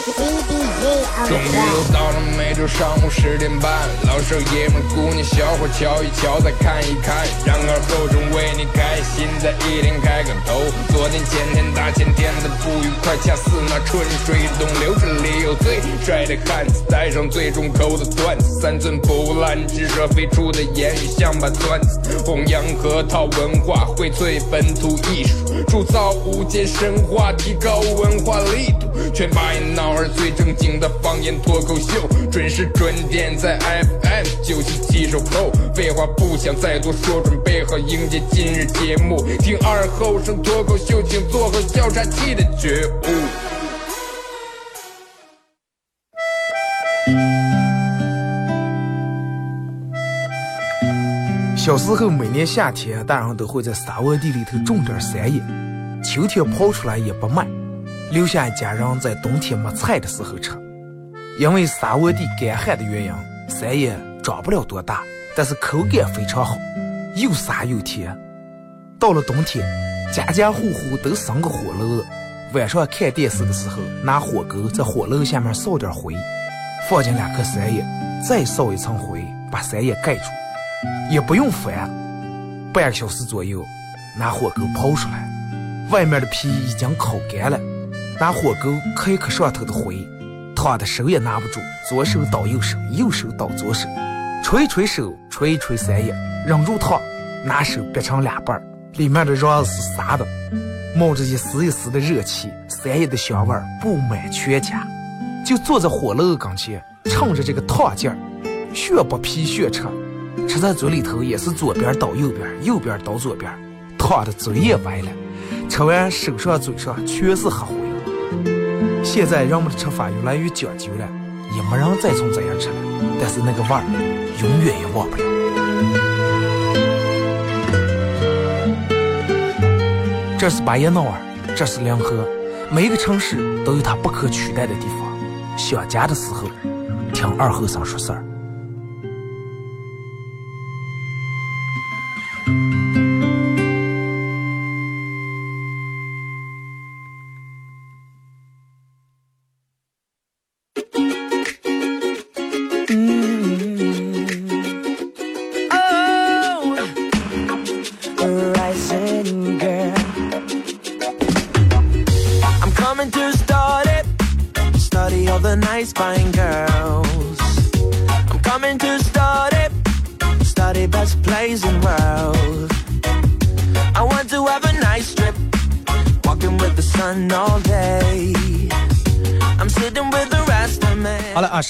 终于又到了每周上午十点半，老少爷们姑娘小伙瞧一瞧再看一看，然而后生为你开心在一天开个头。昨天前天大前天的不愉快，恰似那春水东流，这里有最帅的汉子，带上最重口的段子，三寸不烂之舌飞出的言语像把钻。子，弘扬河套文化，荟萃本土艺术，铸造无间神话，提高文化力度，全把一闹儿最正经的方言脱口秀，准时准点在 FM 九七七收后。废话不想再多说，准备好迎接今日节目。听二后生脱口秀，请做好笑岔气的觉悟。小时候每年夏天，大人都会在沙窝地里头种点山野，秋天刨出来也不卖，留下一家人在冬天没菜的时候吃。因为沙窝地干旱的原因，山野长不了多大，但是口感非常好，又沙又甜。到了冬天，家家户户都生个火炉，晚上看电视的时候，拿火钩在火炉下面烧点灰，放进两颗山野，再烧一层灰，把山野盖住。也不用翻，半个小时左右，拿火钩刨出来，外面的皮已经烤干了，拿火钩磕一磕上头的灰，烫的手也拿不住，左手倒右手，右手倒左手，捶一捶手，捶一捶三叶，忍住烫，拿手掰成两半，里面的瓤是沙的，冒着一丝一丝的热气，三叶的香味布满全家，就坐在火炉跟前，趁着这个烫劲儿，血不皮血吃。吃在嘴里头也是左边倒右边，右边倒左边，烫的嘴也歪了。吃完手上嘴上全是黑灰。现在人们的吃法越来越讲究了，也没人再从这样吃了。但是那个味儿永远也忘不了。这是巴彦淖尔，这是临河，每一个城市都有它不可取代的地方。想家的时候，听二后生说事儿。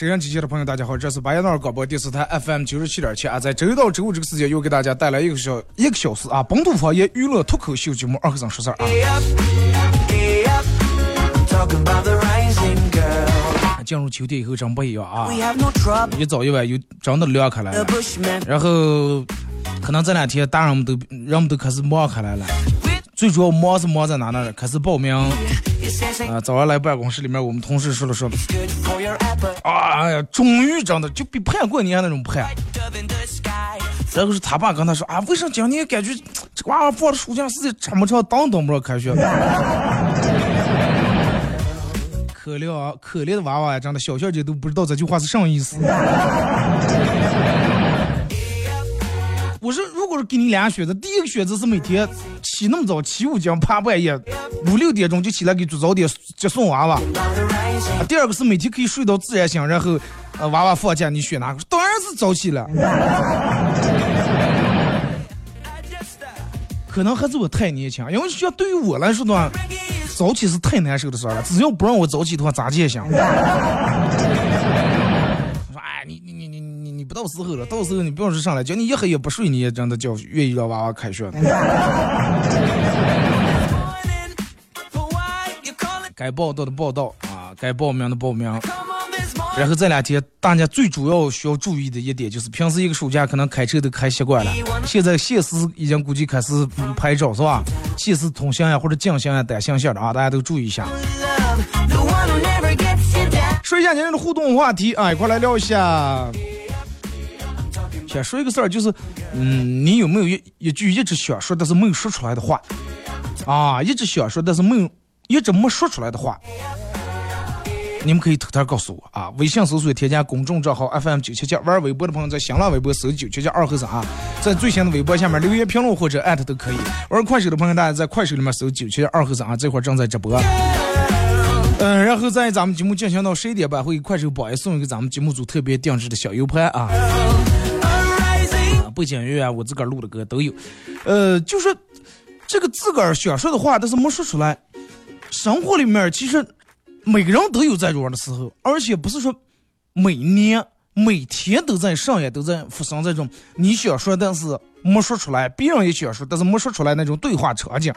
好了啊，收音机前的朋友，大家好，这是巴彦淖尔广播电视台 FM 九十七点七啊，在周一到周五这个时间又给大家带来一个小一个小时啊本土方言娱乐脱口秀节目《二和尚说事儿》啊。进入秋天以后真不一样啊，一早一晚又真的凉开了，然后可能这两天大人们都人们都开始忙开来了，最主要忙是忙在哪呢？开始报名。啊，早上来办公室里面，我们同事说了说，啊，哎呀，终于真的就比盼过年那种盼。然后是他爸跟他说啊，为啥今年感觉这娃娃放的暑假时间这么长，等等不着开学？可怜啊，可怜的娃娃呀，真的小小姐都不知道这句话是什么意思。我说，如果是给你俩选择，第一个选择是每天起那么早，起五更爬半夜，五六点钟就起来给做早点接送娃娃；第二个是每天可以睡到自然醒，然后呃娃娃放假，你选哪个？当然是早起了。可能还是我太年轻，因为像对于我来说的话，早起是太难受的事儿了。只要不让我早起的话，咋也行。不到时候了，到时候你不要说上来叫你一黑也不睡，你也真的叫愿意让娃娃开学。该报道的报道啊，该报名的报名。然后这两天大家最主要需要注意的一点就是，平时一个暑假可能开车都开习惯了，现在现实已经估计开始拍照是吧？现实通行呀或者进行呀单行线的啊，大家都注意一下。说一下今天的互动话题啊，一块来聊一下。先说一个事儿，就是，嗯，你有没有一一句一直想说但是没有说出来的话？啊，一直想说但是没有，一直没说出来的话。你们可以偷偷告诉我啊。微信搜索添加公众账号 FM 九七七，玩微博的朋友在新浪微博搜九七七二和尚啊，在最新的微博下面留言评论或者艾特都可以。玩快手的朋友，大家在快手里面搜九七七二和尚啊，这会儿正在直播。嗯，然后在咱们节目进行到十一点半，会给快手榜一送一个咱们节目组特别定制的小 U 盘啊。背景音乐啊我自个儿录的歌都有。呃，就是这个自个儿想说的话，但是没说出来。生活里面其实每个人都有这种的时候，而且不是说每年每天都在上演，都在发生这种你想说但是没说出来，别人也想说但是没说出来那种对话场景。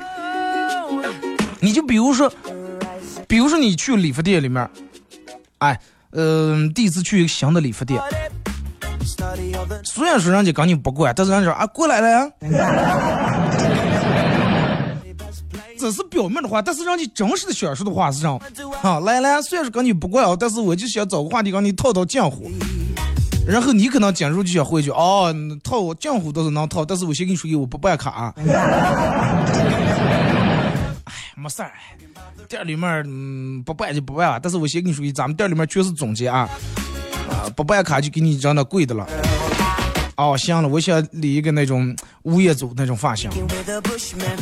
你就比如说。比如说你去理发店里面，哎，嗯，第一次去一个新的理发店，虽然说人家跟你不管，但是人家说啊过来了呀，这是表面的话，但是让你真实的想说的话是这样，啊来了，虽然说跟你不管啊，但是我就想找个话题跟你套套近乎，然后你可能进入就想回去，哦，套近乎倒是能套，但是我先跟你说句，我不办卡。哎没事儿，店里面嗯不办就不办了。但是我先跟你说句，咱们店里面全是总结啊，不办卡就给你扔那贵的了。哦，行了，我想理一个那种物业组那种发型。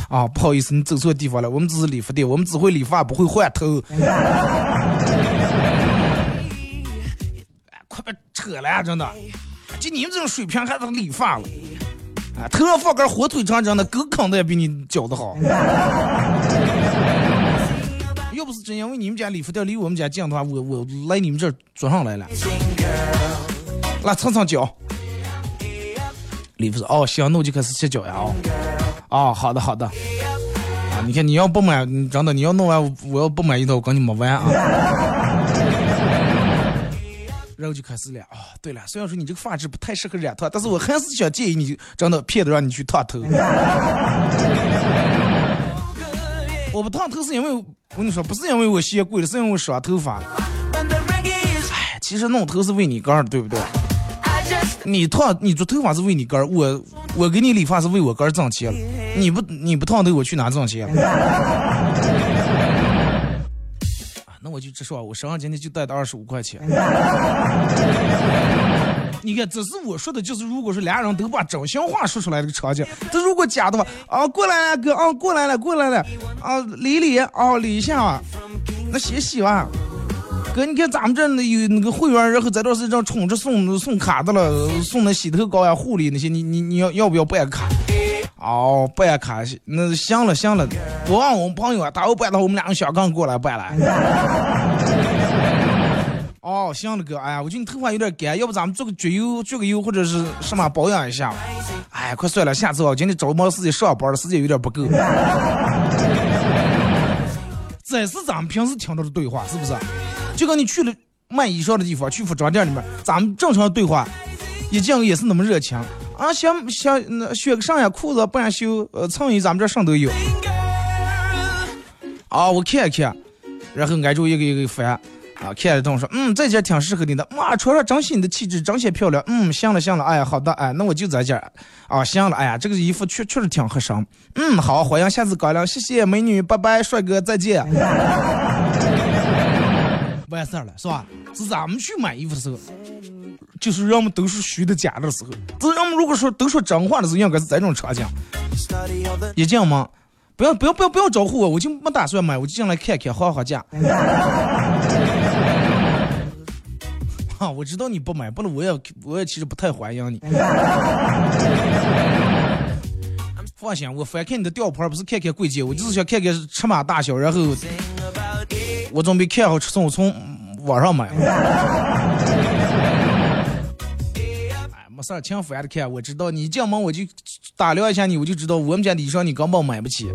啊，不好意思，你走错地方了，我们只是理发店，我们只会理发，不会换头。快别扯了，真的，就你们这种水平还是理发了。啊，头上放根火腿肠，真的狗啃的也比你教的好。要不是真因为你们家理发店离我们家近的话，我我来你们这儿坐上来了。来蹭蹭脚。理发师哦，行，那我就开始切脚呀。哦，哦，好的好的。啊，你看你要不买，真的你要弄完，我要不满意的，我跟你没完啊。然后就开始了啊！对了，虽然说你这个发质不太适合染头，但是我还是想建议你，真的骗的让你去烫头。我不烫头是因为我跟你说，不是因为我嫌贵了，是因为我伤头发。哎，其实弄头是为你干的，对不对？你烫你做头发是为你干，我我给你理发是为我干挣钱。你不你不烫头，我去哪挣钱？那我就直说，我身上今天就带的二十五块钱。你看，这是我说的，就是如果说俩人都把真心话说出来这个场景，这如果假的话，啊，过来了哥，啊，过来了，过来了，啊，理理，啊，理一下，那洗洗吧。哥，你看咱们这有那个会员，然后这段时间充着送送卡的了，送那洗头膏呀、护理那些，你你你要要不要办卡？哦，办卡那行了行了，我让我们朋友啊，他要办的话，我们两个小刚过来办了。哦，行了哥，哎呀，我觉得你头发有点干，要不咱们做个焗油、焗个油或者是什么保养一下？哎，快算了，下次我今天着忙时间上班了，时间有点不够。这是咱们平时听到的对话，是不是？就跟你去了卖衣裳的地方，去服装店里面，咱们正常的对话，一进也是那么热情。啊，想想那选个上呀裤子半袖，呃，衬衣咱们这上都有。啊，我看一看，然后挨着一个一个翻，啊，看了等我说，嗯，这件挺适合你的，哇，穿上彰显你的气质，彰显漂亮。嗯，行了行了，哎呀，好的，哎，那我就这件。啊，行了，哎呀，这个衣服确确实挺合身。嗯，好，欢迎下次光临，谢谢美女，拜拜，帅哥，再见。完事儿了，是吧？是咱们去买衣服的时候。就是人们都是虚的假的时候，这人们如果说都说真话的时候，应该是这种场景。一进门，不要不要不要不要招呼我，我就没打算买，我就进来看看，划划价。我知道你不买，不然我也我也其实不太欢迎你。放心，我翻看你的吊牌，不是看看贵贱，我就是想看看尺码大小，然后我准备看好尺寸，我从网上买。事儿，挺烦的。看，我知道你进门我就打量一下你，我就知道我们家的衣裳你根本买不起。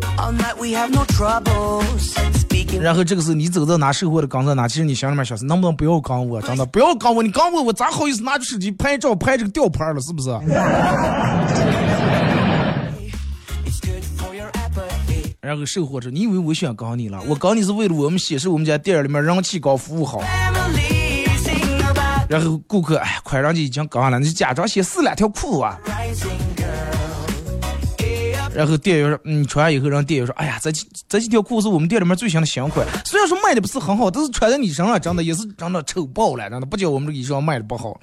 然后这个时候你走到哪，售货的刚在哪，其实你心里面想是能不能不要刚我，真的不要刚我，你刚我我咋好意思拿出手机拍照拍这个吊牌了，是不是？然后售货说，你以为我想刚你了？我刚你是为了我们显示我们家店里面人气高，服务好。然后顾客哎，快人家已经刚了，你假装先试两条裤啊。然后店员说，你穿完以后，让店员说，哎呀，这几这几条裤子我们店里面最新的新款，虽然说卖的不是很好，但是穿在你身上真的也是真的丑爆了，真的不叫我们这个衣裳卖的不好。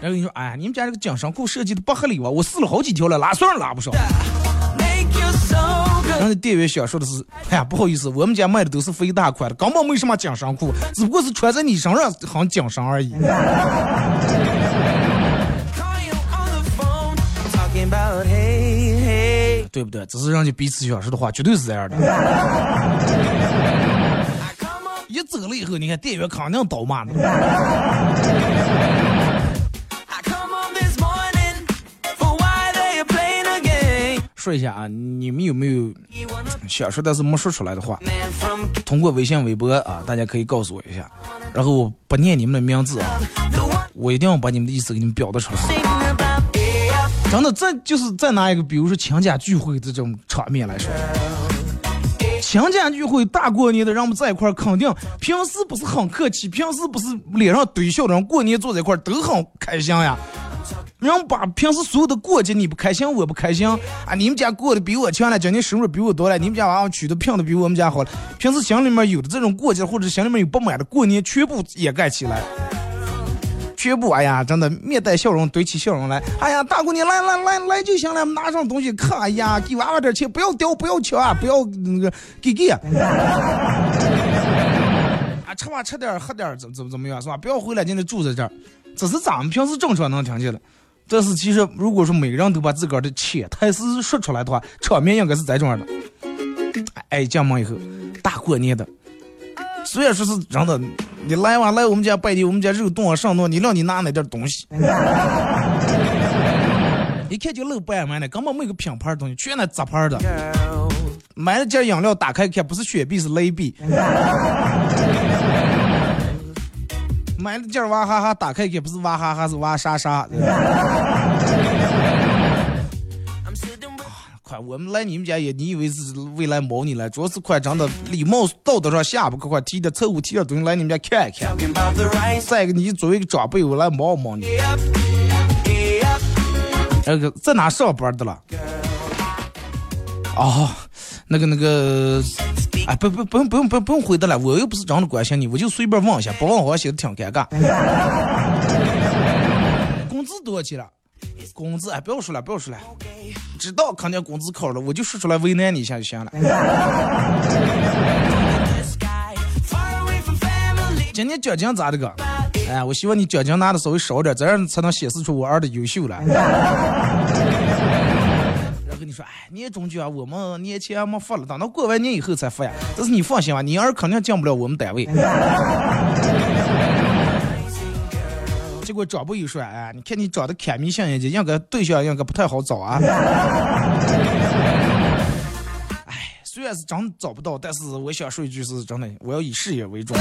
然后你说，哎呀，你们家这个紧身裤设计的不合理吧？我试了好几条了，拉绳拉不上。然后店员想说的是，哎呀，不好意思，我们家卖的都是肥大款的，根本没什么紧身裤，只不过是穿在你身上很紧身而已。对不对？这是让你彼此想说的话，绝对是这样的。一走了以后，你看店员肯定倒骂呢。说一下啊，你们有没有想说但是没说出来的话？通过微信、微博啊，大家可以告诉我一下。然后我不念你们的名字啊，我一定要把你们的意思给你们表达出来。真的，这就是再拿一个，比如说亲家聚会这种场面来说，亲家聚会大过年的，让我们在一块儿，肯定平时不是很客气，平时不是脸上堆笑的，人过年坐在一块儿都很开心呀。人把平时所有的过节你不开心，我不开心啊！你们家过得比我强了，今年收入比我多了，你们家娃娃娶的聘的比我们家好了。平时心里面有的这种过节，或者心里面有不满的，过年全部掩盖起来，全部哎呀，真的面带笑容，堆起笑容来。哎呀，大过年来来来来就行了，拿上东西看。哎呀，给娃娃点钱，不要掉，不要抢啊，不要那个给给。啊，吃吧，吃点，喝点，怎怎怎么样是吧？不要回来，今天住在这儿。这是咱们平时正常能听见的。但是其实，如果说每个人都把自个儿的潜台词说出来的话，场面应该是这种样的。哎，进门以后，大过年的，虽然说是真的，你来哇来我们家拜年，我们家肉冻啊上多，你让你拿那点东西，一看就露半满的，根本没个品牌东西，全那杂牌的。买了件饮料，打开看不是雪碧是雷碧。买了件娃哈哈，打开也不是娃哈哈，是娃莎莎。快，我们来你们家也，你以为是未来猫你了？主要是快，真的礼貌道德上下不快，快提点凑合提点东西来你们家看一看。再一个，你作为一个长辈，我来猫猫你。那个在哪上班的了？哦，那个那个。哎，不不不用不用不用不用回答了，我又不是真的关心你，我就随便问一下，不问我显得挺尴尬。工资多少钱了？工资哎，不要说了不要说了，知道肯定工资高了，我就说出来为难你一下就行了。今年奖金咋的个？哎，我希望你奖金拿的稍微少点，这样才能显示出我儿的优秀了。说哎，年终奖我们年前没发了，等到过完年以后才发呀。但是你放心吧，你儿肯定进不了我们单位。结果长辈又说，哎，你看你长得看迷像一点，应该对象应该不太好找啊。哎，虽然是真找不到，但是我想说一句是真的，我要以事业为重。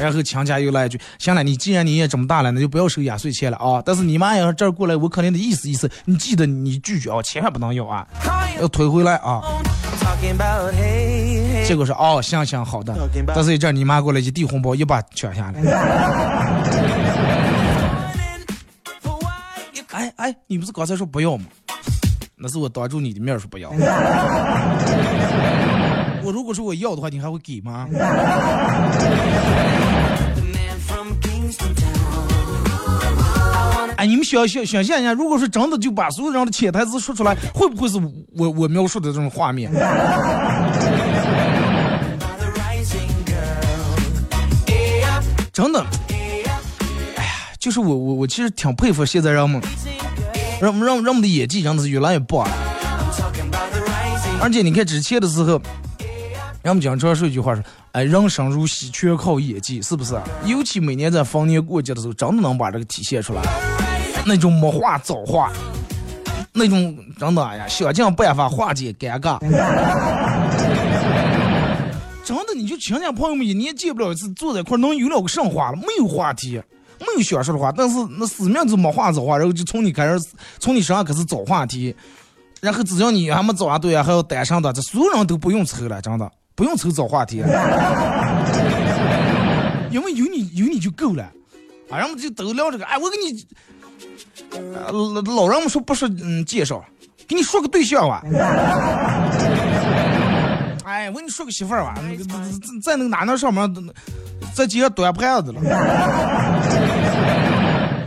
然后强家又来一句：“行了，你既然你也这么大了，那就不要收压岁钱了啊！但是你妈要是这儿过来，我肯定得意思意思。你记得你拒绝啊，千万不能要啊，要退回来啊。”结果说：“哦，行行好的。”但是一阵你妈过来一递红包，一把抢下来。哎哎，你不是刚才说不要吗？那是我当着你的面说不要。我如果说我要的话，你还会给吗？哎，你们想想想象一下，如果说真的就把所有人的潜台词说出来，会不会是我我描述的这种画面？真的，哎呀，就是我我我其实挺佩服现在人们，让让让我们的演技真的是越来越棒了。而且你看之前的时候。人们经常说一句话说：“哎，人生如戏，全靠演技，是不是？尤其每年在逢年过节的时候，真的能把这个体现出来。那种没话找话，那种真的哎呀，想尽办法化解尴尬。真的，你就亲戚朋友们一年见不了一次，坐在一块儿能有了个什么话了？没有话题，没有想说的话。但是那死命就没话找话，然后就从你开始，从你身上开始找话题。然后只要你还没找完对啊，还要单身的，这所有人都不用愁了，真的。”不用愁找话题，因为有你有你就够了。啊，人们就都聊这个。哎，我给你，老老人们说不说嗯介绍，给你说个对象吧。哎，我给你说个媳妇儿吧，在在那个哪那上面，在街上端盘子了。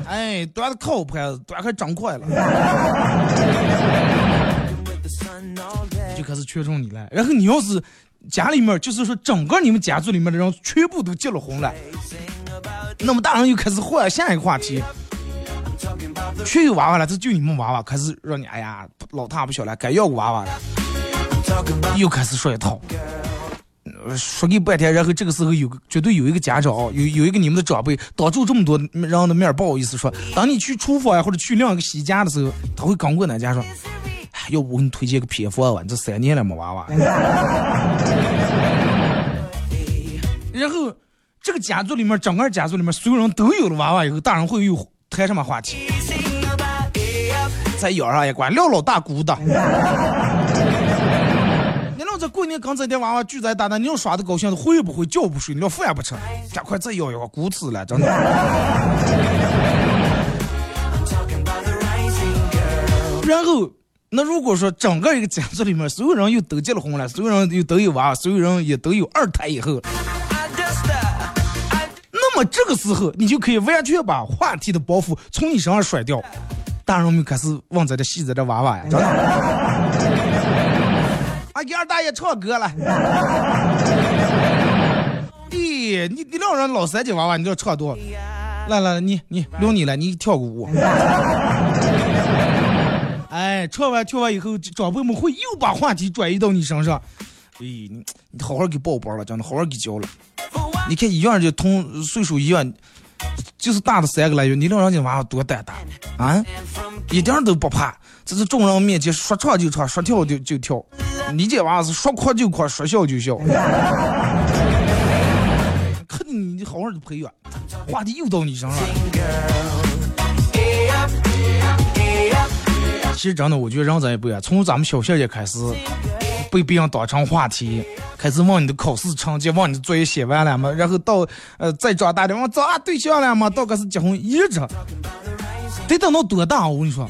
哎，端的靠盘子，端还长快了。就开始缺中你了。然后你要是家里面，就是说整个你们家族里面的人全部都结了婚了，那么大人又开始换下一个话题，全有娃娃了，这就你们娃娃，开始让你哎呀老大不小了，该要个娃娃了，又开始说一套，说给半天，然后这个时候有个绝对有一个家长，有有一个你们的长辈，当着这么多人的面不好意思说，当你去厨房呀或者去另一个洗家的时候，他会刚过那家说。要不我给你推荐个偏方吧？这三年了没娃娃。然后这个家族里面，整个家族里面所有人都有了娃娃以后，大人会有谈什么话题？在腰上一关撂老大姑的。你老这过年刚这点娃娃聚在大那，你要耍的高兴，会不会觉不睡？你要饭也不吃，赶快再要一个姑吃了，真的。然后。那如果说整个一个家族里面所有人又都结了婚了，所有人又都有娃，所有人也都有二胎以后，那么这个时候你就可以完全把话题的包袱从你身上甩掉，大人们开始望在这戏子这娃娃呀，啊，给二大爷唱歌了，咦，你你两人老三姐娃娃，你这唱多，来来来，你你留你了，你跳个舞。哎，唱完跳完以后，长辈们会又把话题转移到你身上。哎，你你好好给抱抱了，真的好好给教了。你看一样就同岁数一样，就是大的三个来月，你让人家娃娃多胆大啊，一点都不怕。这是众人面前说唱就唱，说跳就就跳。你这娃是说哭就哭，说笑就笑。看你好好的培养，话题又到你身上了。其实真的，我觉得人咱也不一样。从咱们小学就开始被别人当成话题，开始问你的考试成绩，问你的作业写完了吗？然后到呃再长大点，问找对象了吗？到开始结婚，一直得等到多大？我跟你说，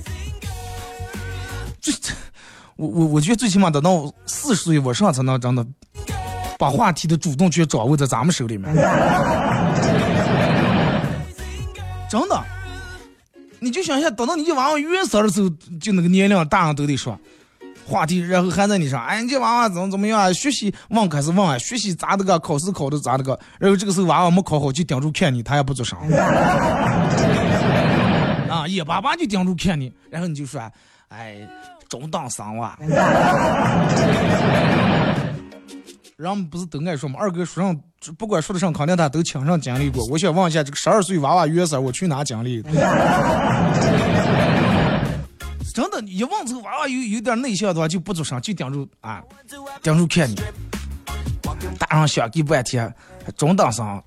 最我我我觉得最起码等到四十岁我上才能真的把话题的主动权掌握在咱们手里面，真的。你就想想，等到你娃娃月生的时候，就那个年龄，大人都得说话题，然后还在你上，哎，你这娃娃怎么怎么样啊？学习忘开始忘啊，学习咋的个？考试考的咋的个？然后这个时候娃娃没考好，就盯住看你，他也不做声。啊，眼巴巴就盯住看你，然后你就说，哎，中等生娃。人们不是都爱说吗？二哥说上，不管说的上，肯定他都亲身经历过。我想问一下，这个十二岁娃娃月色，我去哪经历？真的，一问这个娃娃有有点内向的话，就不做声，就盯住啊，盯住看你。大人想给半天，中等生，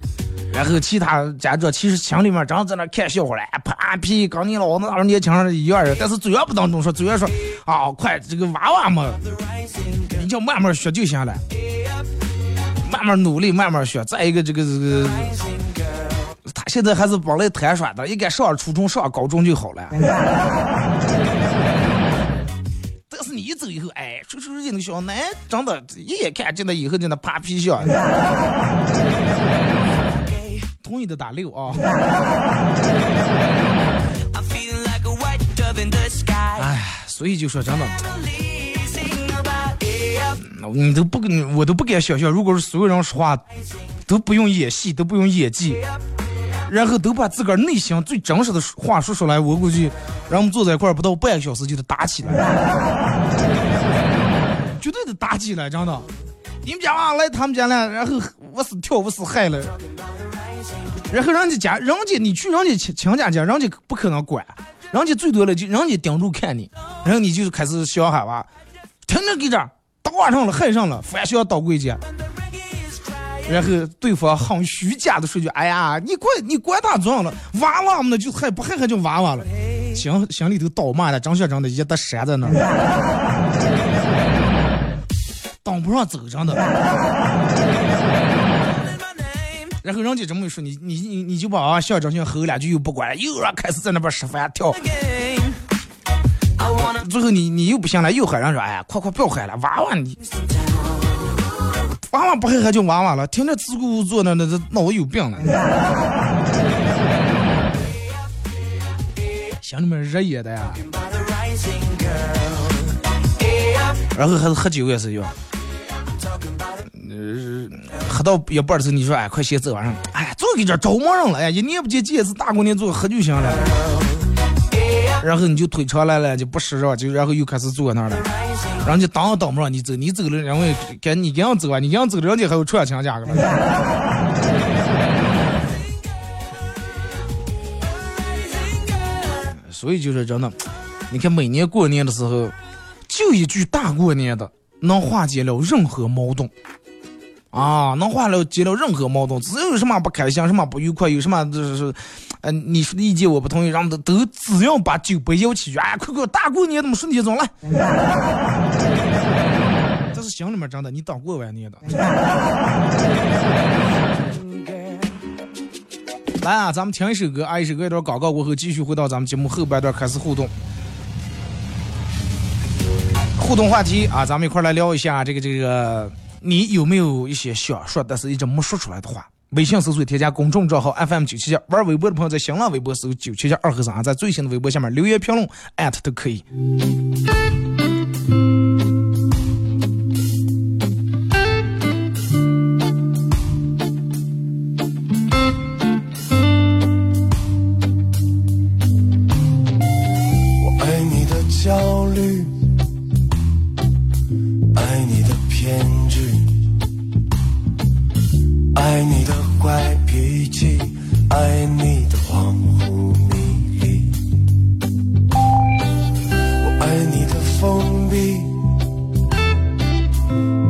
然后其他家长其实心里面正在那看笑话嘞，啪屁，跟你老子二年轻人一样的，但是嘴上不当中说，嘴上说啊，快这个娃娃嘛，你就慢慢学就行了。慢慢努力，慢慢学。再一个，这个这个，他现在还是帮来摊耍的，应该上初中、上高中就好了。你一走以后，哎，出出去那个小男，真的，一眼看见了以后，就那啪皮笑。同意的打六啊。哎，所以就说真的。你都不跟，我都不敢想象，如果是所有人说话都不用演戏，都不用演技，然后都把自个儿内心最真实的话说出来，我估计让我们坐在一块儿不到半个小时就得打起来，绝对得打起来，真的。你们家娃来他们家了，然后我是跳我是嗨了，然后人家家人家你去人家亲亲家家，人家不可能管，人家最多了就人家盯住看你，然后你就开始小喊哇，天天给这。打上了，害上了，反向倒柜去。然后对方很虚假的说句：“哎呀，你管你管他怎样了？娃娃嘛，就还不还还叫娃娃了？心心里头倒骂了，张学长的一得山在那儿，当不上走，真的。然后人家这么一说，你你你你就把啊象征性吼两句又不管了，又让开始在那边吃饭跳。最后你你又不行了，又喊人说，哎呀，快快不要喊了，娃娃你，娃娃不喊还叫娃娃了，听着自顾自坐那那这脑子有病了。心里面热热的呀。然后还是喝酒也是有，呃，喝到一半的时候，你说哎，快先走啊！哎，坐给这着忙人了，哎，一年不见，见一次大过年坐喝就行了。然后你就腿长来了，就不使着，就然后又开始坐那儿了。人家当当不让你走，你走了，然后赶你赶样走啊，你样走，人家还有串墙家个。所以就是真的，你看每年过年的时候。就一句大过年的，能化解了任何矛盾，啊，能化解了任何矛盾。只要有什么不开心、什么不愉快，有什么就是，呃，你说的意见我不同意，然后都都只要把酒杯摇起去，哎，快快大过年怎么顺节走来？这是心里面真的，你当过完年的。来啊，咱们听一首歌，啊，一首歌一段广告过后，继续回到咱们节目后半段开始互动。互动话题啊，咱们一块来聊一下这个这个，你有没有一些想说但是一直没说出来的话？微信搜索添加公众账号 FM 九七七，玩微博的朋友在新浪微博搜九七七二和尚，在最新的微博下面留言评论艾特都可以。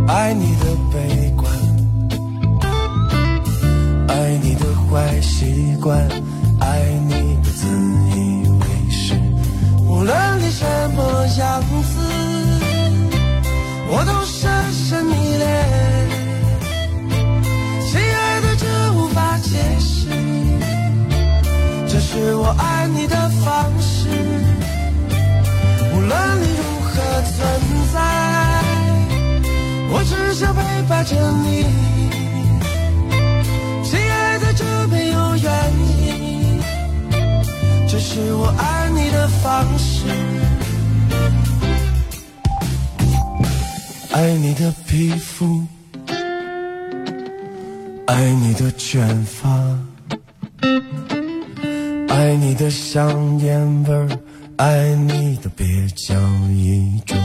爱你的悲观爱你的坏习惯爱你的自以为是。无论你什么样子我都深深抱着你，亲爱的，这没有原因，这是我爱你的方式。爱你的皮肤，爱你的卷发，爱你的香烟味儿，爱你的蹩脚一句。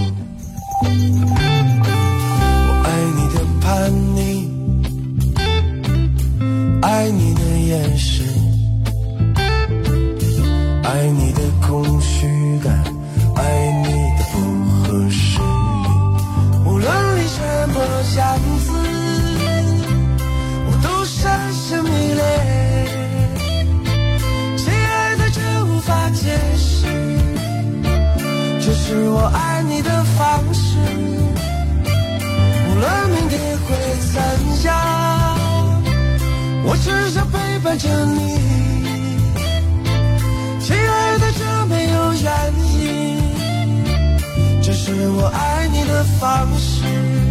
爱着你亲爱的这没有原因这是我爱你的方式。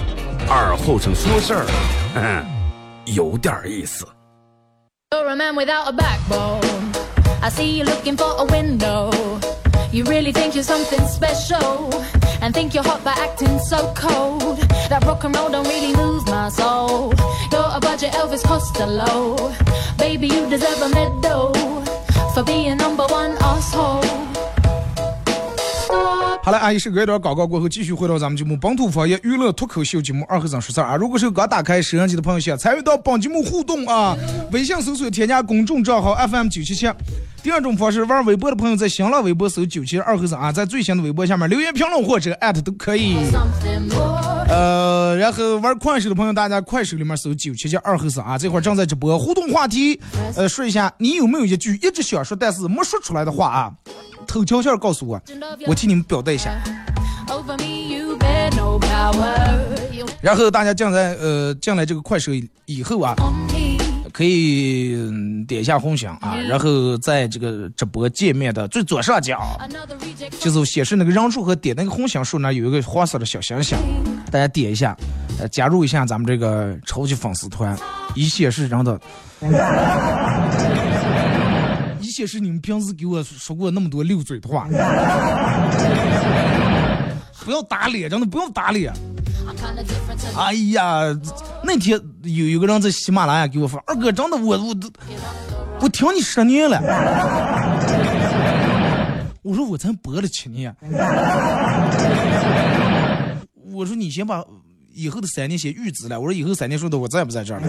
二后生说事儿，嗯，有点意思。You're a man without a backbone. I see you looking for a window. You really think you're something special and think you're hot by acting so cold. That rock and roll don't really move my soul. You're a budget Elvis Costello. Baby, you deserve a medal for being number one asshole. 好了，阿姨是隔一段广告过后，继续回到咱们节目《本土方言娱乐脱口秀节目二和尚说事儿》啊！如果是刚打开摄像机的朋友，想参与到本节目互动啊，微信搜索添加公众账号 FM 九七七。第二种方式，玩微博的朋友在新浪微博搜九七二和尚啊，在最新的微博下面留言评论或者艾特都可以。呃，然后玩快手的朋友，大家快手里面搜九七七二和尚啊，这会儿正在直播互动话题，呃，说一下你有没有一句一直想说但是没说出来的话啊？偷悄悄告诉我，我替你们表达一下。然后大家进来，呃，进来这个快手以后啊，可以点一下红心啊，然后在这个直播界面的最左上角，就是显示那个人数和点那个红心数呢有一个黄色的小星星，大家点一下，呃，加入一下咱们这个超级粉丝团，以显示人的。显示你们平时给我说过那么多溜嘴的话，不要打脸，真的不用打脸。哎呀，那天有有个人在喜马拉雅给我发，二哥真的我我都我听你十年了，我说我才播了七年，我说你先把以后的三年先预支了，我说以后三年说的我在不在这儿了。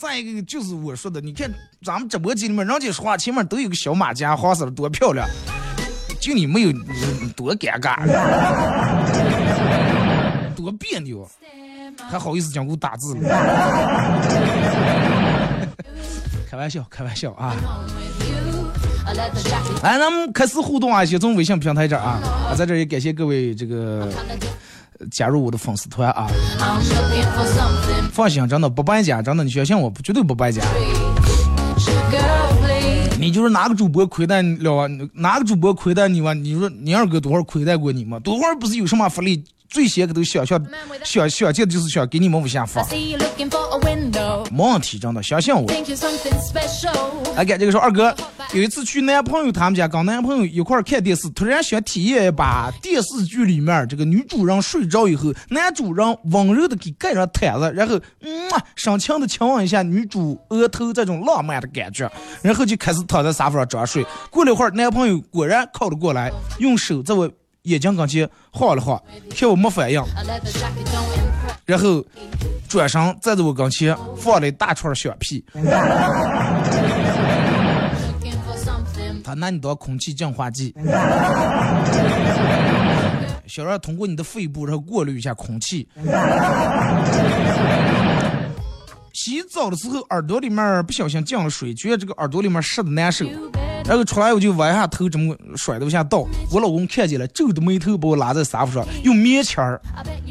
再一个就是我说的，你看咱们直播间里面，人家说话前面都有个小马甲，黄色的多漂亮，就你没有，多尴尬，多别扭，还好意思讲给我打字了？开玩笑，开玩笑啊！来，咱们开始互动啊，先从微信平台这儿啊，在这也感谢各位这个。加入我的粉丝团啊！放心，真的不败家，真的你相信我，绝对不败家。你就是哪个主播亏待了，哪个主播亏待你吗？你说你二哥多少亏待过你吗？多少不是有什么福利？最先个都想想想想见的就是想给你们无限发，没问题，真的相信我。哎，感这个说二哥有一次去男朋友他们家，跟男朋友一块看电视，突然想体验一把电视剧里面这个女主人睡着以后，男主人温柔的给盖上毯子，然后嗯，深情的亲吻一下女主额头，这种浪漫的感觉，然后就开始躺在沙发上装睡。过了一会儿，男朋友果然靠了过来，用手在我。眼睛跟前晃了晃，看我没反应，然后转身站在我跟前放了一大串响屁。他拿你当空气净化剂，想让通过你的肺部然后过滤一下空气。洗澡的时候耳朵里面不小心进了水，觉得这个耳朵里面湿的难受。然后出来我就弯下头，这么甩都下倒。我老公看见了，皱着眉头把我拉在沙发上，用棉签儿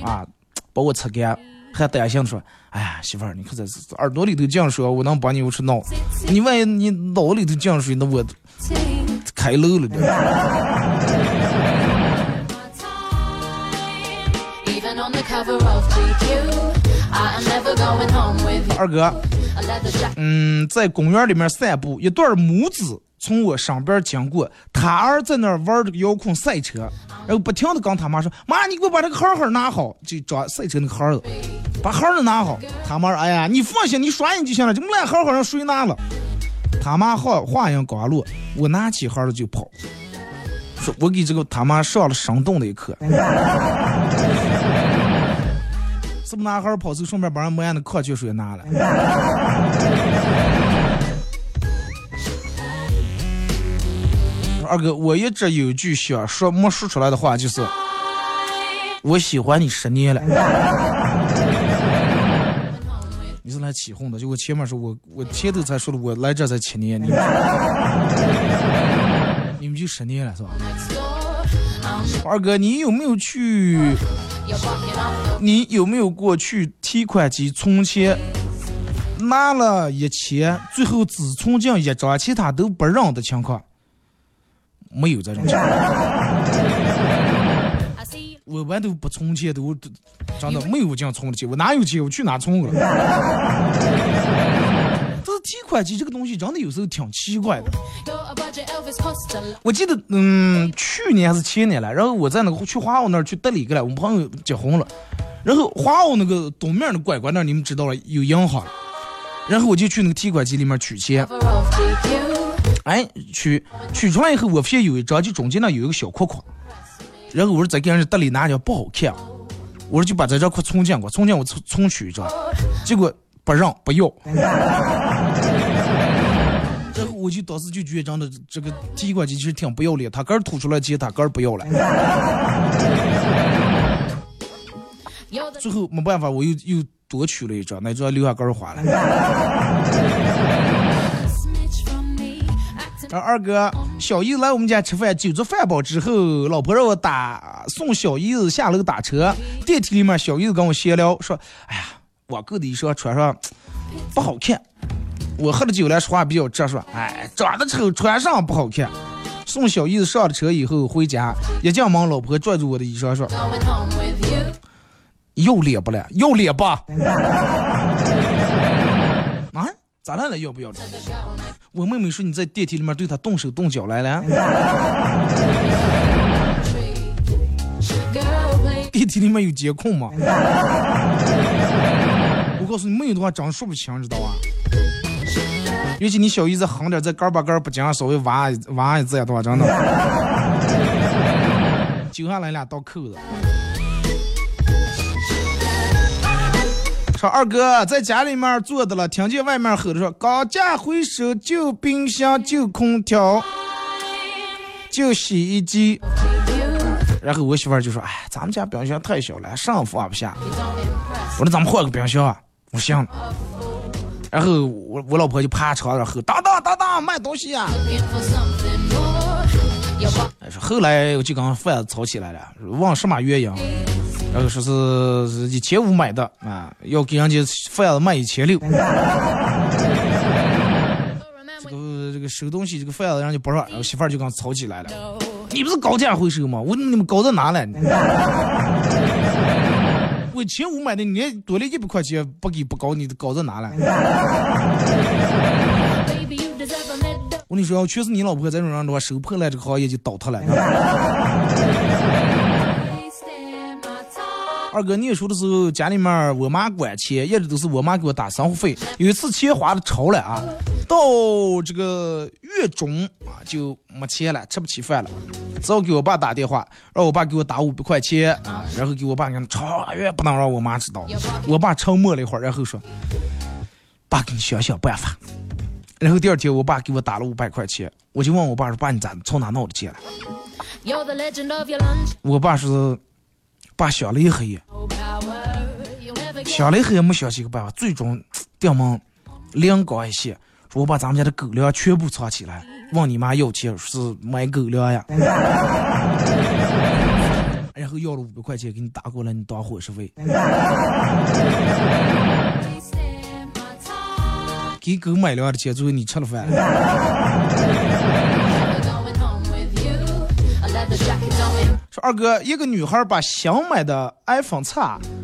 啊把我擦干，还担心说：“哎呀，媳妇儿，你看这耳朵里头进水，我能帮你我去弄。你万一你脑里头进水，那我开漏了的。”二哥，嗯，在公园里面散步，一对母子从我身边经过，他儿在那玩这个遥控赛车，然后不停的跟他妈说：“妈，你给我把这个号号拿好，就找赛车那个号子，把号子拿好。”他妈说，哎呀，你放心，你刷你就行了，这么烂号号让谁拿了？他妈话话音刚落，我拿起号子就跑，说我给这个他妈上了生动的一课。是不男孩跑走，顺便把人莫言的矿泉水拿了。二哥，我一直有句想说没说出来的话，就是我喜欢你十年了。你是来起哄的？就我前面说我我前头才说的，我来这才七年，你你们就十年了是吧？二哥，你有没有去？你有没有过去提款机存钱，拿了一千，最后只存进一张，其他都不让的情况？没有这种情况。我完都不存钱，都真的没有这样存的钱。我哪有钱？我去哪存了？这提款机这个东西真的有时候挺奇怪的。我记得，嗯，去年还是前年了，然后我在那个去华奥那儿去得了一个了，我们朋友结婚了，然后华奥那个东面的拐拐那儿，你们知道了有银行，然后我就去那个提款机里面取钱，哎，取取出来以后，我发现有一张就中间那有一个小框框，然后我说再给人家得里拿着不好看，我说就把这张块存进过，存进我重重取一张，结果不让不要。就当时就觉得，真的这个提款机其实挺不要脸，他个儿吐出来钱，他个儿不要了。最后没办法，我又又多取了一张，那张留下个儿花了。二哥，小姨子来我们家吃饭，酒足饭饱之后，老婆让我打送小姨子下楼打车。电梯里面，小姨子跟我闲聊说：“哎呀，我购的衣裳穿上不好看。”我喝了酒了，说话比较直说，哎，长得丑，穿上不好看。送小姨子上了车以后回家，一进门，老婆拽住我的衣裳说：“要脸不了？要脸吧？”啊？咋了了？要不要脸？我妹妹说你在电梯里面对她动手动脚来了。电梯里面有监控吗？我告诉你，没有的话，真说不清，知道吧？尤其你小姨子横点，在杆把杆不讲，稍微挖挖一子的话，真的，揪下来俩倒扣子。说二哥在家里面坐的了，听见外面吼的说：“高价回收，旧冰箱、旧空调、旧洗衣机。”然后我媳妇儿就说：“哎，咱们家冰箱太小了，上放不下。”我说：“咱们换个冰箱啊。”我行。然后我我老婆就趴床上吼：“当当当当，卖东西啊！”说后来我就跟贩子吵起来了，问什么原因，然后说是一千五买的啊，要给人家贩子卖一千六。这个这个收东西这个贩子人家不让，然后媳妇儿就跟吵起来了。你不是高价回收吗？我你们高到哪了？我千五买的，你多了一百块钱不给不搞，你搞在哪了？我跟你说，要全是你老婆这种人的话，收破烂这个行业就倒塌了。二哥，念书的时候，家里面我妈管钱，一直都是我妈给我打生活费。有一次钱花的超了啊，到这个月中啊就没钱了，吃不起饭了，只好给我爸打电话，让我爸给我打五百块钱啊，然后给我爸讲，超越不能让我妈知道。我爸沉默了一会儿，然后说：“爸，给你想想办法。”然后第二天，我爸给我打了五百块钱，我就问我爸说：“爸，你咋从哪弄的钱了？”我爸说。爸想了一黑，想了一黑也没想起个办法，最终 顶门灵光一现，说我把咱们家的狗粮全部藏起来，问你妈要钱是买狗粮呀。然后要了五百块钱给你打过来，你当伙食费。给狗买粮的钱，最后你吃了饭。说二哥，一个女孩把新买的 iPhone X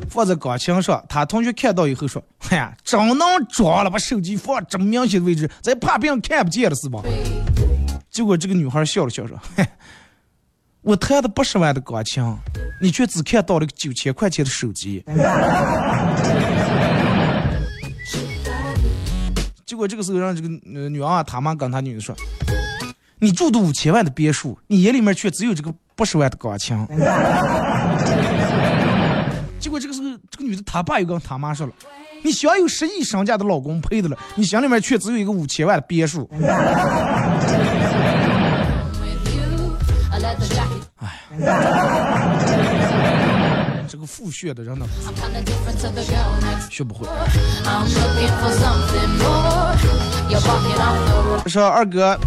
放在钢琴上，她同学看到以后说：“哎呀，真能装了，把手机放这么明显的位置，咱怕别人看不见了是吧？”结果这个女孩笑了笑说：“嘿，我弹的八十万的钢琴，你却只看到了个九千块钱的手机。”结果这个时候让这个呃女娃他妈跟她女儿说：“你住的五千万的别墅，你眼里面却只有这个八十万的钢琴。”结果这个时候这个女的她爸又跟他妈说了：“你享有十亿身价的老公配的了，你心里面却只有一个五千万的别墅。” 哎，这个复学的人呢，学不会。我说二哥，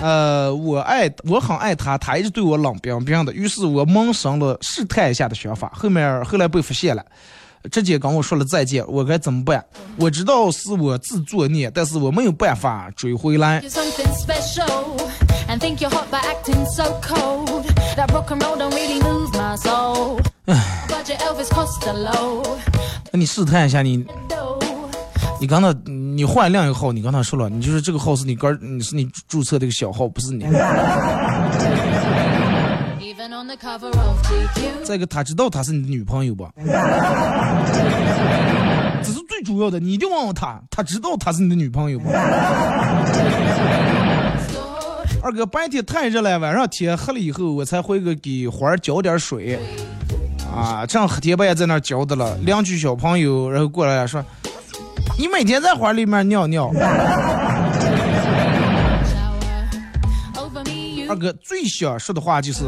呃，我爱我很爱他，他一直对我冷冰冰的，于是我萌生了试探一下的想法，后面后来被发现了，直接跟我说了再见，我该怎么办？我知道是我自作孽，但是我没有办法追回来。那你试探一下你，你刚才你换另一个号，你刚才说了，你就是这个号是你哥，你是你注册这个小号，不是你。再一个，他知道他是你的女朋友吧？这是最主要的，你一定问问他，他知道他是你的女朋友吧？二哥，白天太热了，晚上天黑了以后，我才回个给花儿浇点水。啊，正黑天半夜在那浇的了。邻居小朋友然后过来说：“你每天在花里面尿尿。”二哥最想说的话就是，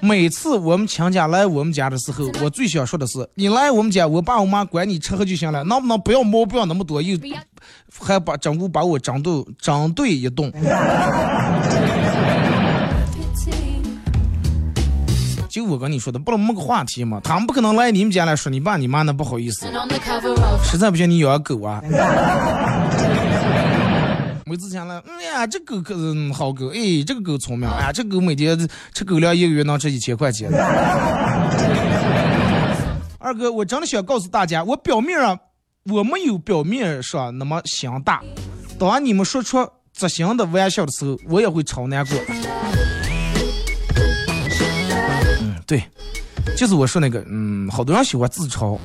每次我们亲家来我们家的时候，我最想说的是：你来我们家，我爸我妈管你吃喝就行了，能不能不要毛不要那么多，又还把整屋把我整对整对一顿。就我跟你说的，不能没个话题嘛。他们不可能来你们家来说你爸你妈，那不好意思。实在不行，你养狗啊。没之前了，哎呀，这狗可是好狗，哎，这个狗聪明，哎呀，这狗每天吃狗粮，一个月能吃一千块钱。二哥，我真的想告诉大家，我表面上我没有表面上那么心大，当你们说出执行的玩笑的时候，我也会超难过。对，就是我说那个，嗯，好多人喜欢自嘲，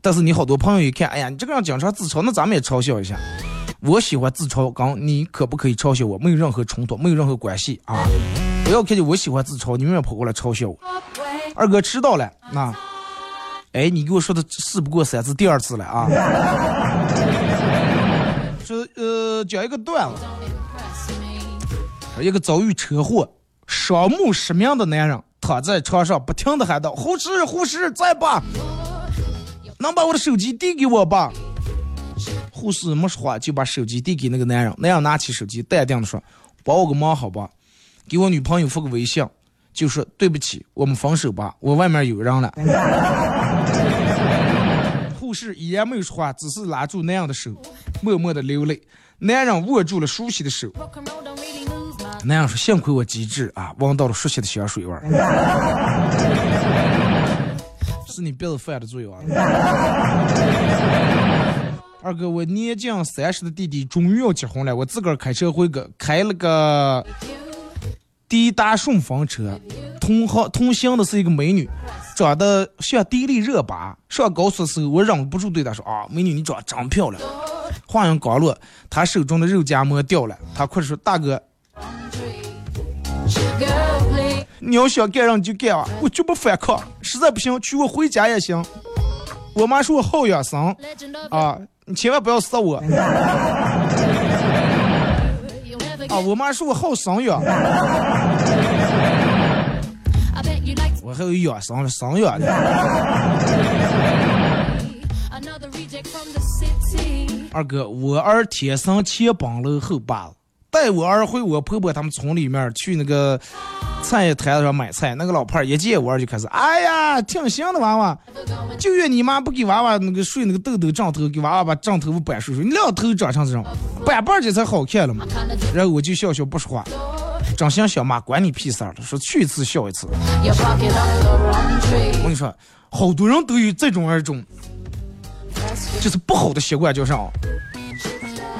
但是你好多朋友一看，哎呀，你这个人经常自嘲，那咱们也嘲笑一下。我喜欢自嘲，刚你可不可以嘲笑我？没有任何冲突，没有任何关系啊！不要看见我喜欢自嘲，你永远跑过来嘲笑我。二哥迟到了，那，哎，你给我说的事不过三次，第二次了啊！说呃，讲一个段子，一个遭遇车祸、双目失明的男人。躺在床上，不停的喊道：“护士，护士，在吧？能把我的手机递给我吧？”护士没说话，就把手机递给那个男人。男人拿起手机，淡定的说：“帮我个忙，好吧？给我女朋友发个微信，就说对不起，我们分手吧，我外面有人了。”护士依然没有说话，只是拉住男人的手，默默的流泪。男人握住了熟悉的手。那样说，幸亏我机智啊，闻到了熟悉的香水味儿。是你鼻子犯的罪啊！二哥，我年近三十的弟弟终于要结婚了，我自个儿开车回个，开了个迪达顺风车，同行同行的是一个美女，长得像迪丽热巴。上高速的时候，我忍不住对她说：“啊，美女，你长得真漂亮。”话音刚落，她手中的肉夹馍掉了，她哭着说：“大哥。”你要想干让你就干啊，我绝不反抗。实在不行，娶我回家也行。我妈说我好养生啊，你千万不要杀我。啊，我妈说我好生养。我还有养生生养的。二哥，我儿天生前崩了后疤了。带我儿回我婆婆他们村里面去那个菜摊上买菜，那个老胖儿一见我儿就开始，哎呀，挺行的娃娃，就怨你妈不给娃娃那个睡那个豆豆枕头，给娃娃把枕头板睡睡，你两头长成这种，板板的才好看了嘛。然后我就笑笑不说话，长相小妈管你屁事儿了，说去一次笑一次。我跟你说，好多人都有这种二种，就是不好的习惯，叫啥？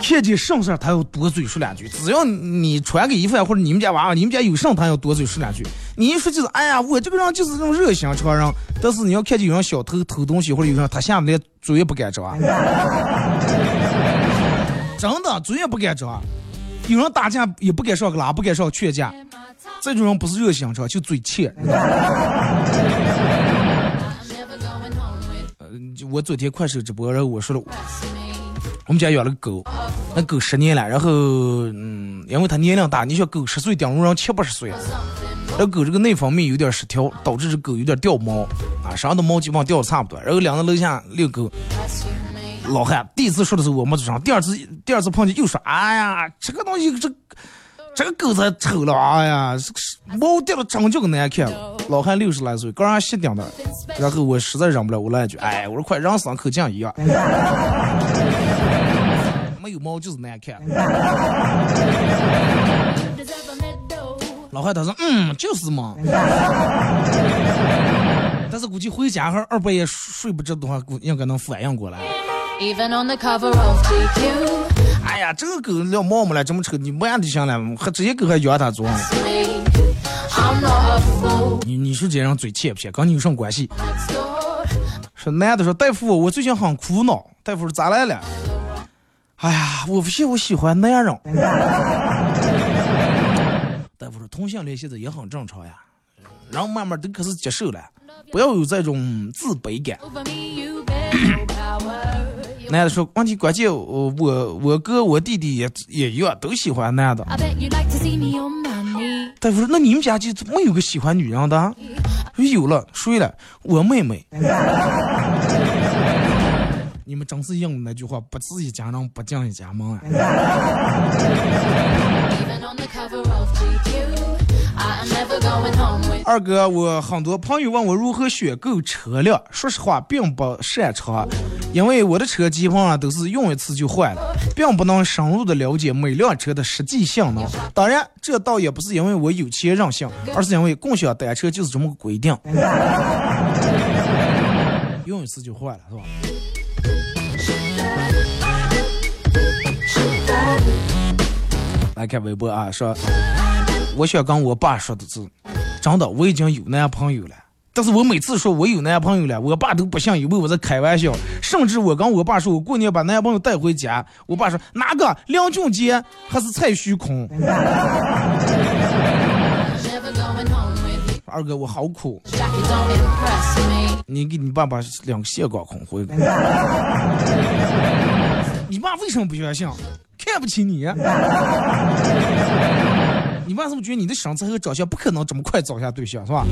看见剩事他要多嘴说两句，只要你穿个衣服或者你们家娃娃，你们家有剩他要多嘴说两句。你一说就是，哎呀，我这个人就是这种热心肠人。但是你要看见有人小偷偷东西，或者有人他下面连嘴也不敢张，真的嘴也不敢张。有人打架也不敢上个拉，不敢上劝架，这种人不是热心肠，就嘴欠。呃，我昨天快手直播，然后我说了。我们家养了个狗，那狗十年了，然后嗯，因为它年龄大，你说狗十岁顶住人七八十岁，那狗这个内分泌有点失调，导致这狗有点掉毛啊，身上的毛基本上掉的差不多。然后两个楼下遛狗，老汉第一次说的时候我没吱声，第二次第二次碰见又说，哎呀，这个东西这这个狗太丑了，哎呀，毛掉的真叫个难看了。老汉六十来岁，刚刚洗顶的，然后我实在忍不了，我来一句，哎，我说快让三口酱一样。有毛就是难看。老汉他说：“嗯，就是嘛。”但是估计回家还二半夜睡不着的话，估应该能反应过来。哎呀，这个狗要毛没了，这么丑，你摸就行了，还这些狗还养它做？你你说这人嘴欠不欠？跟你有什么关系？说男的说大夫，我最近很苦恼。大夫说咋来了？哎呀，我不信我喜欢男人。大夫说同性恋现在也很正常呀，然后慢慢都开始接受了，不要有这种自卑感。男的说问题关键，我我我哥我弟弟也也一样，都喜欢男的。大夫说那你们家就没有个喜欢女人的？有了，睡了？我妹妹。你们真是应那句话，不自一家人不进一家门啊！二哥，我很多朋友问我如何选购车辆，说实话并不擅长，因为我的车基本上都是用一次就坏了，并不能深入的了解每辆车的实际性能。当然，这倒也不是因为我有钱任性，而是因为共享单车就是这么个规定，用一次就坏了，是吧？来看微博啊，说我想跟我爸说的是，真的，我已经有男朋友了。但是我每次说我有男朋友了，我爸都不信，以为我在开玩笑。甚至我跟我爸说，我过年把男朋友带回家，我爸说哪个梁俊杰还是蔡徐坤？二哥，我好苦。你给你爸爸两个线搞空回。你爸为什么不相信？看不起你？你爸是不是觉得你的身材和长相不可能这么快找下对象，是吧？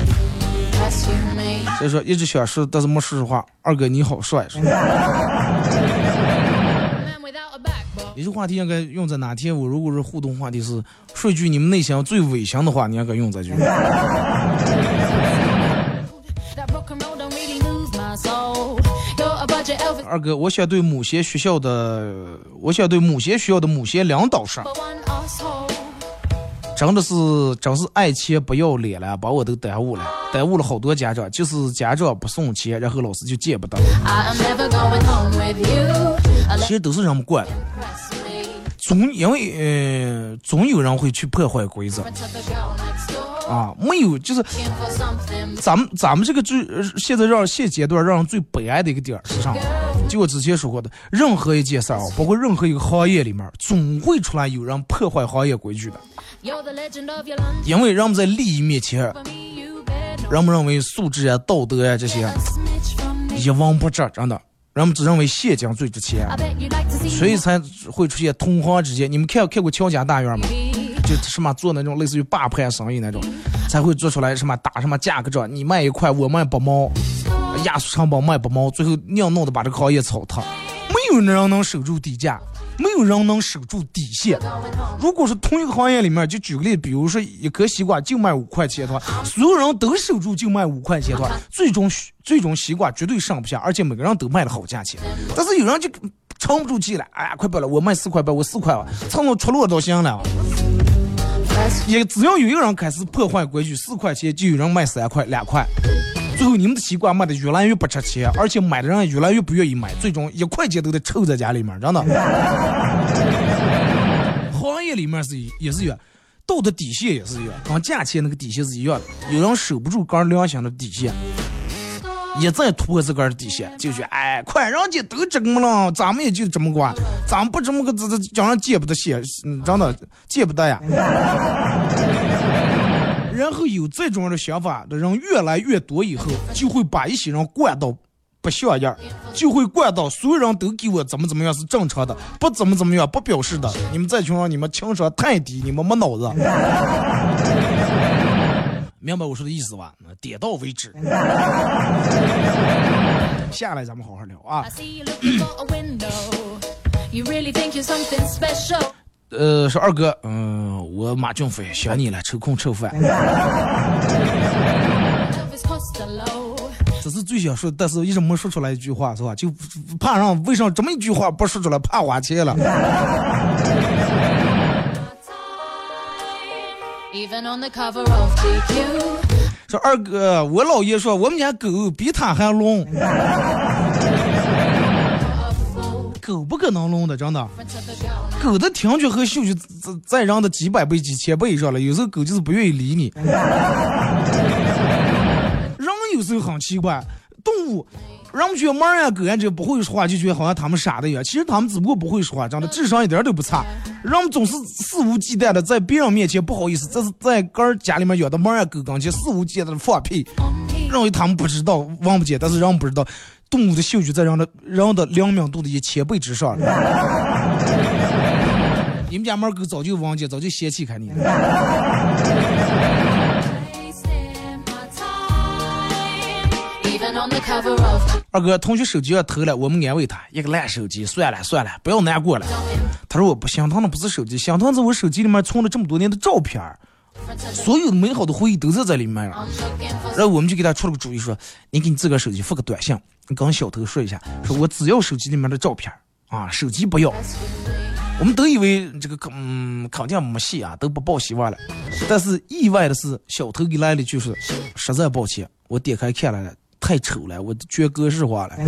所以说一直想说，但是没说实话。二哥你好帅，是吧？这句话题应该用在哪天？我如果是互动话题是说句你们内心最违心的话，你应该用这句。二哥，我想对某些学校的，我想对某些学校的某些领导说，真的是真是爱钱不要脸了，把我都耽误了，耽误了好多家长，就是家长不送钱，然后老师就见不得。其实都是人们惯的，总因为呃总有人会去破坏规则。啊，没有，就是咱们咱们这个最现在让现阶段让人最悲哀的一个点是啥？就我之前说过的，任何一件事儿，包括任何一个行业里面，总会出来有人破坏行业规矩的。因为人们在利益面前，人们认为素质啊、道德啊这些一文不值，真的，人们只认为现金最值钱，所以才会出现同行之间。你们看看过乔家大院吗？就什么做那种类似于霸盘生意那种，才会做出来什么打什么价格战，你卖一块我卖八毛，压缩成本卖不毛，最后硬弄的把这个行业炒塌。没有人能守住底价，没有人能守住底线。如果是同一个行业里面，就举个例，比如说一颗西瓜就卖五块钱的话，所有人都守住就卖五块钱的话，最终最终西瓜绝对上不下，而且每个人都卖了好价钱。但是有人就撑不住气了，哎呀，快不了，我卖四块半，我四块吧，蹭到出落都行了。也只要有一个人开始破坏规矩，四块钱就有人卖三块、两块。最后你们的西瓜卖的越来越不值钱，而且买的人越来越不愿意买，最终一块钱都得臭在家里面，真的。行业里面是也是有，道德底线也是一样，跟价钱那个底线是一样的。有人守不住刚良心的底线，一再突破自个儿的底线，就觉哎，快，人家都这么了，咱们也就这么过，咱们不这么个，这这叫人见不得血，真的见不得呀。然后有这种的想法的人越来越多，以后就会把一些人惯到不像样，就会惯到所有人都给我怎么怎么样是正常的，不怎么怎么样不表示的。你们这群人，你们情商太低，你们没脑子。明白我说的意思吧？点到为止。下来咱们好好聊啊。呃，说二哥，嗯，我马俊飞想你了，抽空吃饭。这是最想说，但是一直没说出来一句话，是吧？就怕让为啥这么一句话不说出来，怕花钱了。说二哥，我姥爷说我们家狗比他还聋。狗不可能聋的，真的。狗的听觉和嗅觉在在人的几百倍、几千倍以上了。有时候狗就是不愿意理你。人有时候很奇怪，动物，人们觉得猫呀、狗呀这不会说话，就觉得好像他们傻的一样。其实他们只不过不会说话，真的智商一点都不差。人们总是肆无忌惮的在别人面前不好意思，这是在个儿家里面养的猫呀、狗跟前肆无忌惮的放屁，认为他们不知道、望不见，但是人们不知道。动物的嗅觉在人的人的灵敏度的一千倍之上。你们家猫狗早就忘记，早就嫌弃开你。二哥，同学手机要偷了，我们安慰他，一个烂手机，算了算了，不要难过了。他说我不心疼的不是手机，心疼是我手机里面存了这么多年的照片所有的美好的回忆都在这里面了。然后我们就给他出了个主意，说你给你自个手机发个短信。你跟小偷说一下，说我只要手机里面的照片啊，手机不要。我们都以为这个嗯肯定没戏啊，都不抱希望了。但是意外的是，小偷给来了句说，实在抱歉，我点开看了，太丑了，我全格式化了。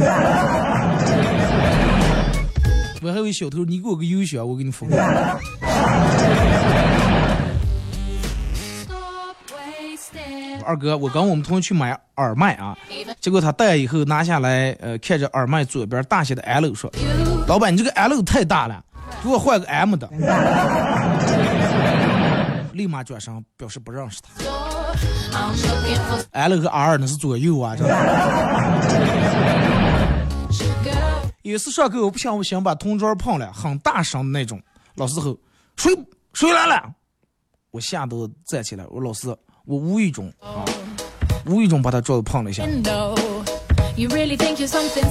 我还以为小偷，你给我个邮箱，我给你发。二哥，我跟我们同学去买耳麦啊，结果他戴以后拿下来，呃，看着耳麦左边大写的 L，说：“老板，你这个 L 太大了，给我换个 M 的。”立马转身表示不认识他。L 和 R 那是左右啊，有一次上课，我不想我想把同桌碰了，很大声的那种。老师吼：“谁谁来了？”我吓得站起来，我老师。我无意中啊，无意中把他桌子碰了一下。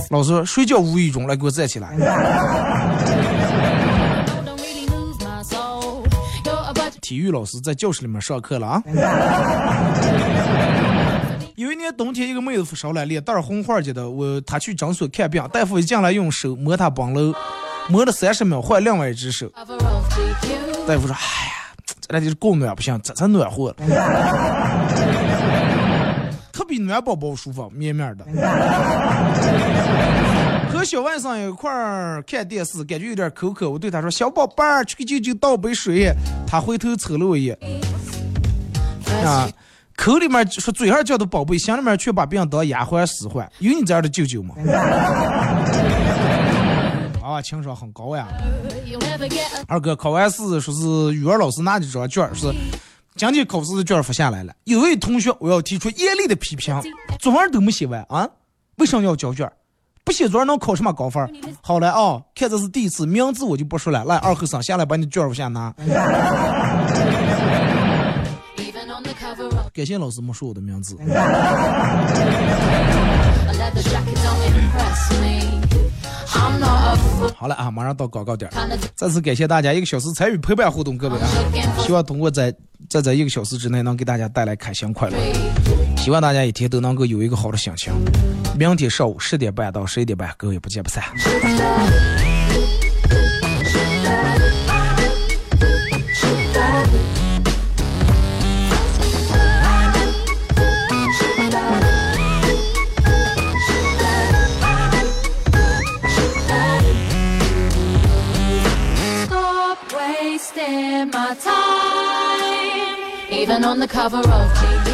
老师，谁叫无意中？来，给我站起来。体育老师在教室里面上课了啊。有一年冬天，一个妹子发烧了，脸蛋红花的。我她去诊所看病，大夫一进来用手摸她膀漏，摸了三十秒，换另外一只手。大夫说：“哎呀。”咱俩就是够暖不行，这才暖和了，可比暖宝宝舒服，绵绵的。和小外甥一块儿看电视，感觉有点口渴，我对他说：“小宝贝儿，去给舅舅倒杯水。”他回头瞅了我一眼，啊，口里面说嘴上叫的宝贝，心里面却把别人当丫鬟使唤。有你这样的舅舅吗？啊，情商很高呀！二哥考完试，说是语文老师拿着张卷，是今天考试的卷发下来了。有位同学，我要提出严厉的批评：作文都没写完啊，为什么要交卷？不写作文能考什么高分？好了啊，看这是第一次，名字我就不说了。来，二后生下来把你卷往下拿。感谢老师没说我的名字。好了啊，马上到广告点，再次感谢大家一个小时参与陪伴互动，各位啊，希望通过在在这一个小时之内能给大家带来开心快乐，希望大家一天都能够有一个好的心情。明天上午十点半到十一点半，各位不见不散。Even on the cover of.